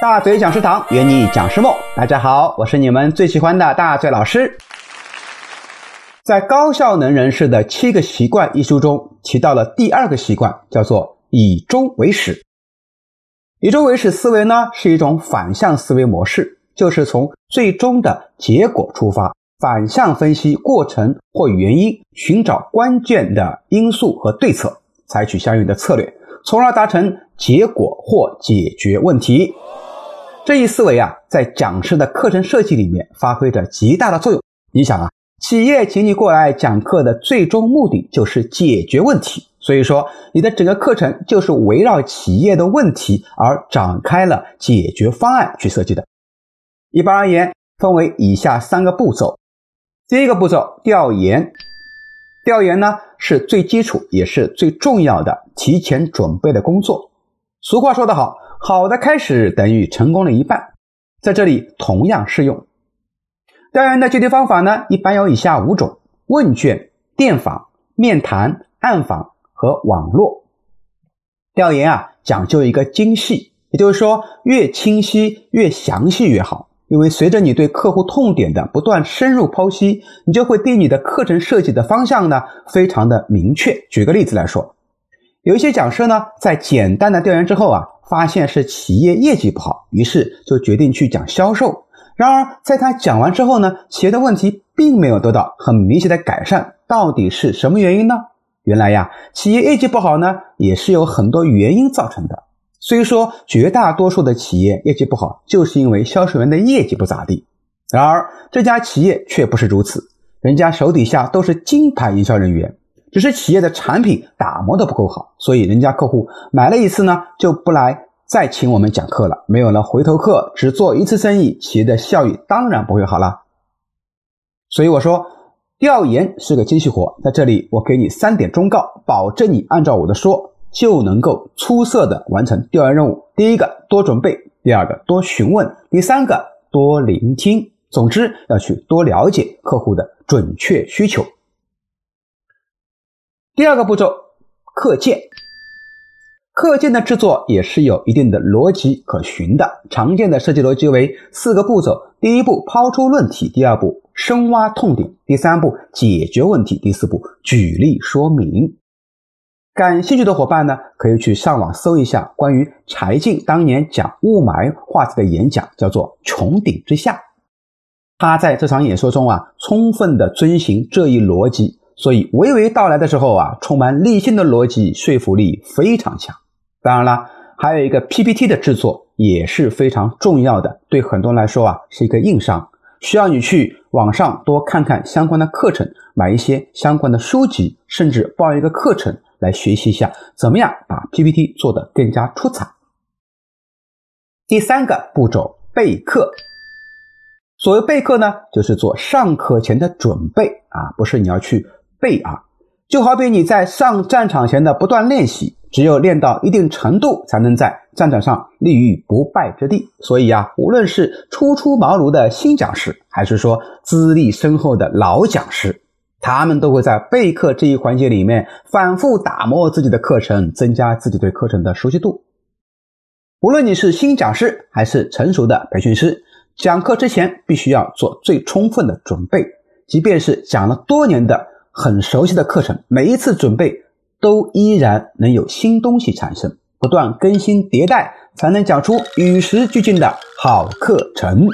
大嘴讲师堂，圆你讲师梦。大家好，我是你们最喜欢的大嘴老师。在《高效能人士的七个习惯》一书中提到了第二个习惯，叫做以终为始。以终为始思维呢，是一种反向思维模式，就是从最终的结果出发，反向分析过程或原因，寻找关键的因素和对策，采取相应的策略，从而达成结果或解决问题。这一思维啊，在讲师的课程设计里面发挥着极大的作用。你想啊，企业请你过来讲课的最终目的就是解决问题，所以说你的整个课程就是围绕企业的问题而展开了解决方案去设计的。一般而言，分为以下三个步骤。第一个步骤，调研。调研呢是最基础也是最重要的提前准备的工作。俗话说得好。好的开始等于成功的一半，在这里同样适用。调研的具体方法呢，一般有以下五种：问卷、电访、面谈、暗访和网络。调研啊，讲究一个精细，也就是说，越清晰、越详细越好。因为随着你对客户痛点的不断深入剖析，你就会对你的课程设计的方向呢，非常的明确。举个例子来说，有一些讲师呢，在简单的调研之后啊。发现是企业业绩不好，于是就决定去讲销售。然而，在他讲完之后呢，企业的问题并没有得到很明显的改善。到底是什么原因呢？原来呀，企业业绩不好呢，也是有很多原因造成的。虽说绝大多数的企业业绩不好，就是因为销售员的业绩不咋地。然而，这家企业却不是如此，人家手底下都是金牌营销人员。只是企业的产品打磨的不够好，所以人家客户买了一次呢，就不来再请我们讲课了。没有了回头客，只做一次生意，企业的效益当然不会好了。所以我说，调研是个精细活，在这里我给你三点忠告，保证你按照我的说，就能够出色的完成调研任务。第一个，多准备；第二个，多询问；第三个，多聆听。总之，要去多了解客户的准确需求。第二个步骤，课件。课件的制作也是有一定的逻辑可循的。常见的设计逻辑为四个步骤：第一步，抛出论题；第二步，深挖痛点；第三步，解决问题；第四步，举例说明。感兴趣的伙伴呢，可以去上网搜一下关于柴静当年讲雾霾话题的演讲，叫做《穹顶之下》。他在这场演说中啊，充分的遵循这一逻辑。所以娓娓道来的时候啊，充满理性的逻辑，说服力非常强。当然了，还有一个 PPT 的制作也是非常重要的，对很多人来说啊是一个硬伤，需要你去网上多看看相关的课程，买一些相关的书籍，甚至报一个课程来学习一下，怎么样把 PPT 做得更加出彩。第三个步骤，备课。所谓备课呢，就是做上课前的准备啊，不是你要去。背啊，就好比你在上战场前的不断练习，只有练到一定程度，才能在战场上立于不败之地。所以啊，无论是初出茅庐的新讲师，还是说资历深厚的老讲师，他们都会在备课这一环节里面反复打磨自己的课程，增加自己对课程的熟悉度。无论你是新讲师还是成熟的培训师，讲课之前必须要做最充分的准备，即便是讲了多年的。很熟悉的课程，每一次准备都依然能有新东西产生，不断更新迭代，才能讲出与时俱进的好课程。